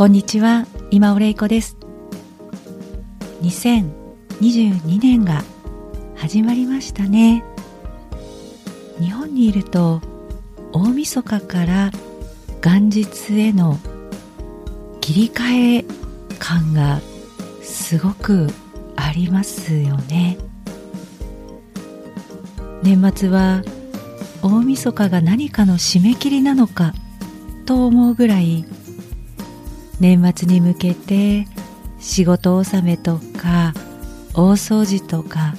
こんにちは。今尾玲子です。2022年が始まりましたね。日本にいると大晦日から元日への切り替え感がすごくありますよね。年末は大晦日が何かの締め切りなのかと思うぐらい年末に向けて仕事納めとか大掃除とか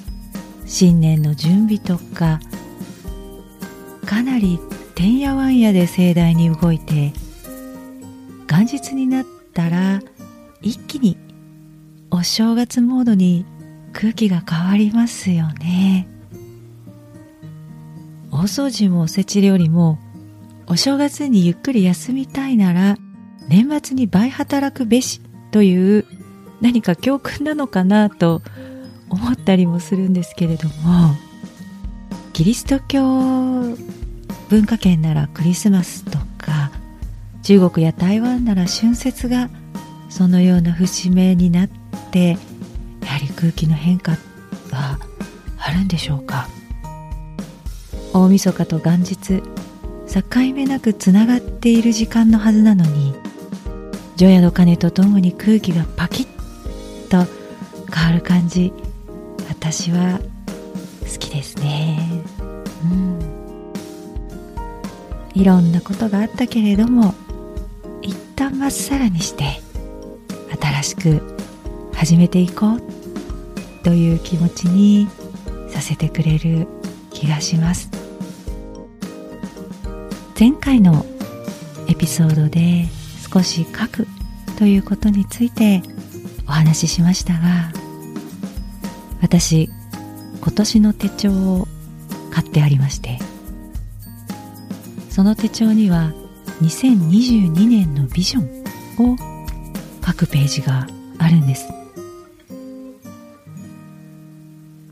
新年の準備とかかなりてんやわんやで盛大に動いて元日になったら一気にお正月モードに空気が変わりますよね。大掃除もおせち料理もお正月にゆっくり休みたいなら年末に倍働くべしという何か教訓なのかなと思ったりもするんですけれどもキリスト教文化圏ならクリスマスとか中国や台湾なら春節がそのような節目になってやはり空気の変化はあるんでしょうか。大晦日と元日境目なくつながっている時間のはずなのに除夜の鐘とともに空気がパキッと変わる感じ私は好きですね。うん。いろんなことがあったけれども一旦まっさらにして新しく始めていこうという気持ちにさせてくれる気がします。前回のエピソードで少し書くということについてお話ししましたが私今年の手帳を買ってありましてその手帳には2022年のビジョンを書くページがあるんです。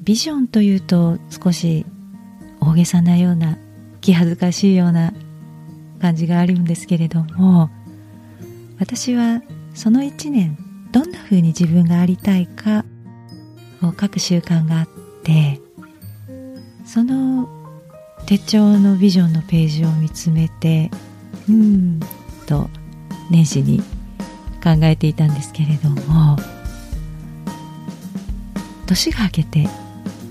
ビジョンというと少し大げさなような気恥ずかしいような感じがあるんですけれども私はその一年どんな風に自分がありたいかを書く習慣があってその手帳のビジョンのページを見つめてうんと年始に考えていたんですけれども年が明けて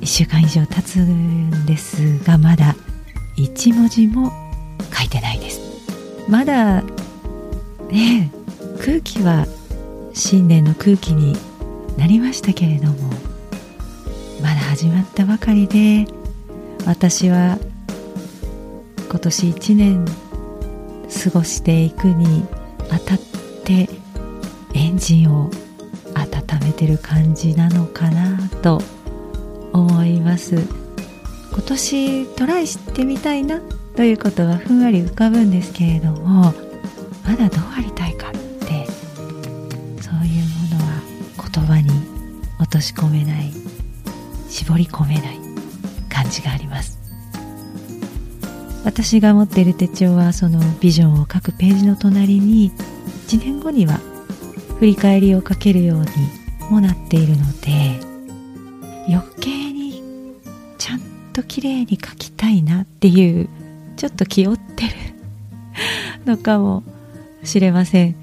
1週間以上経つんですがまだ1文字も書いてないです。まだね空気は新年の空気になりましたけれどもまだ始まったばかりで私は今年1年過ごしていくにあたってエンジンを温めてる感じなのかなと思います。今年トライしてみたいなということはふんわり浮かぶんですけれども落とし込めない絞り込めない感じがあります。私が持っている手帳はそのビジョンを書くページの隣に1年後には振り返りをかけるようにもなっているので余計にちゃんと綺麗に書きたいなっていうちょっと気負ってるのかもしれません、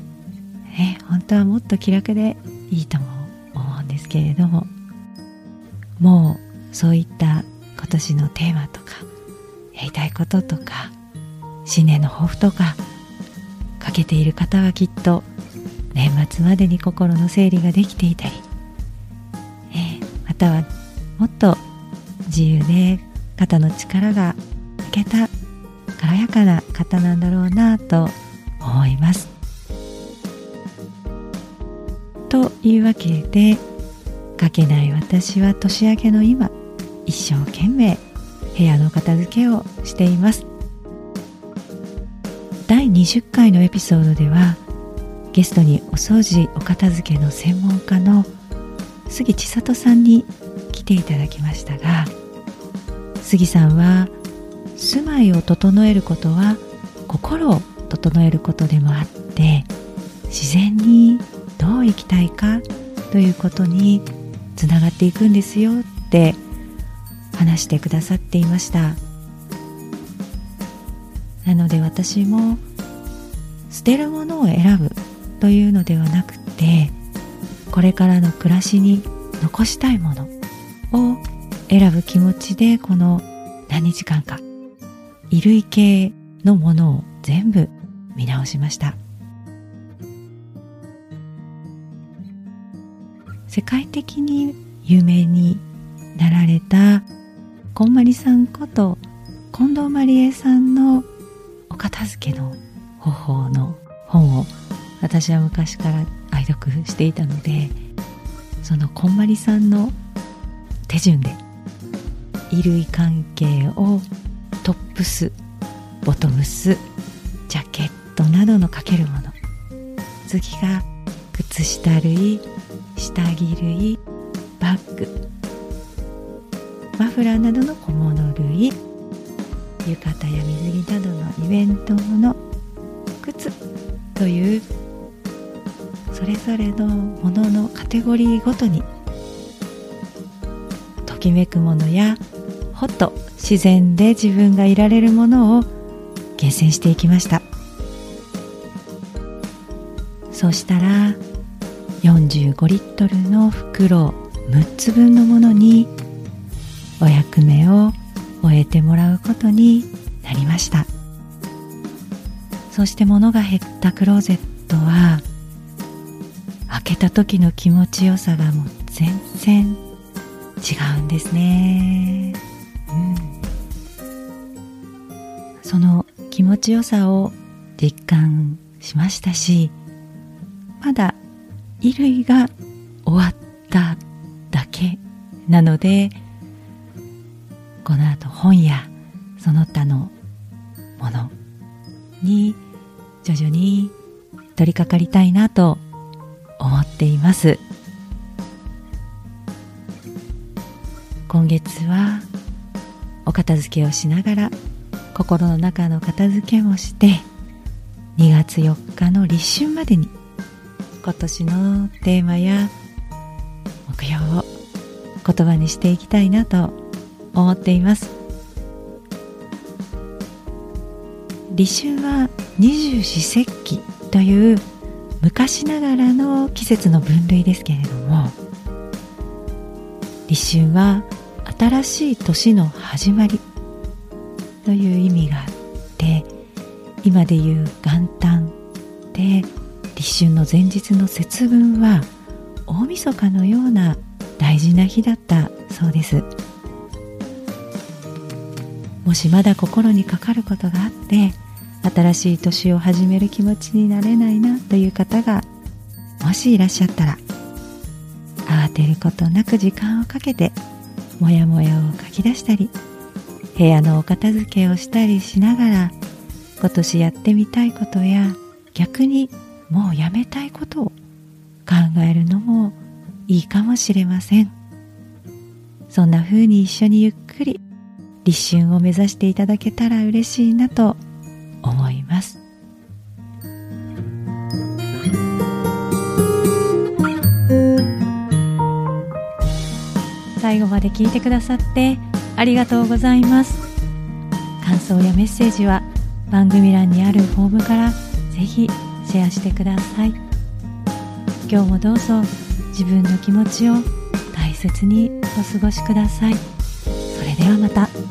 ね、本当はもっと気楽でいいと思うけれどももうそういった今年のテーマとかやりたいこととか新年の抱負とかかけている方はきっと年末までに心の整理ができていたり、えー、またはもっと自由で肩の力が抜けた軽やかな方なんだろうなと思います。というわけで書けない私は年明けの今一生懸命部屋の片付けをしています。第20回のエピソードではゲストにお掃除お片付けの専門家の杉千里さんに来ていただきましたが杉さんは住まいを整えることは心を整えることでもあって自然にどう生きたいかということにつながっていくんですよって話してくださっていました。なので私も捨てるものを選ぶというのではなくてこれからの暮らしに残したいものを選ぶ気持ちでこの何日間か衣類系のものを全部見直しました。世界的に有名になられたこんまりさんこと近藤まりえさんのお片付けの方法の本を私は昔から愛読していたのでそのこんまりさんの手順で衣類関係をトップスボトムスジャケットなどのかけるもの次が靴下類下着類バッグマフラーなどの小物類浴衣や水着などのイベントの靴というそれぞれのもののカテゴリーごとにときめくものやほっと自然で自分がいられるものを厳選していきました。そうしたら45リットルの袋6つ分のものにお役目を終えてもらうことになりました。そして物が減ったクローゼットは開けた時の気持ちよさがもう全然違うんですね、うん、その気持ちよさを実感しましたしまだ衣類が終わっただけなのでこの後本やその他のものに徐々に取り掛かりたいなと思っています。今月はお片付けをしながら心の中の片付けもして2月4日の立春までに今年のテーマや目標を言葉にしていきたいなと思っています。立春は二十四節気という昔ながらの季節の分類ですけれども立春は新しい年の始まりという意味があって今でいう元旦で立春の前日の節分は大晦日のような大事な日だったそうです。もしまだ心にかかることがあって新しい年を始める気持ちになれないなという方がもしいらっしゃったら慌てることなく時間をかけてモヤモヤを書き出したり部屋のお片付けをしたりしながら今年やってみたいことや逆にもうやめたいことを考えるのもいいかもしれません。そんな風に一緒にゆっくり立春を目指していただけたら嬉しいなと思います。最後まで聞いてくださってありがとうございます。感想やメッセージは番組欄にあるフォームからぜひシェアしてください今日もどうぞ自分の気持ちを大切にお過ごしくださいそれではまた。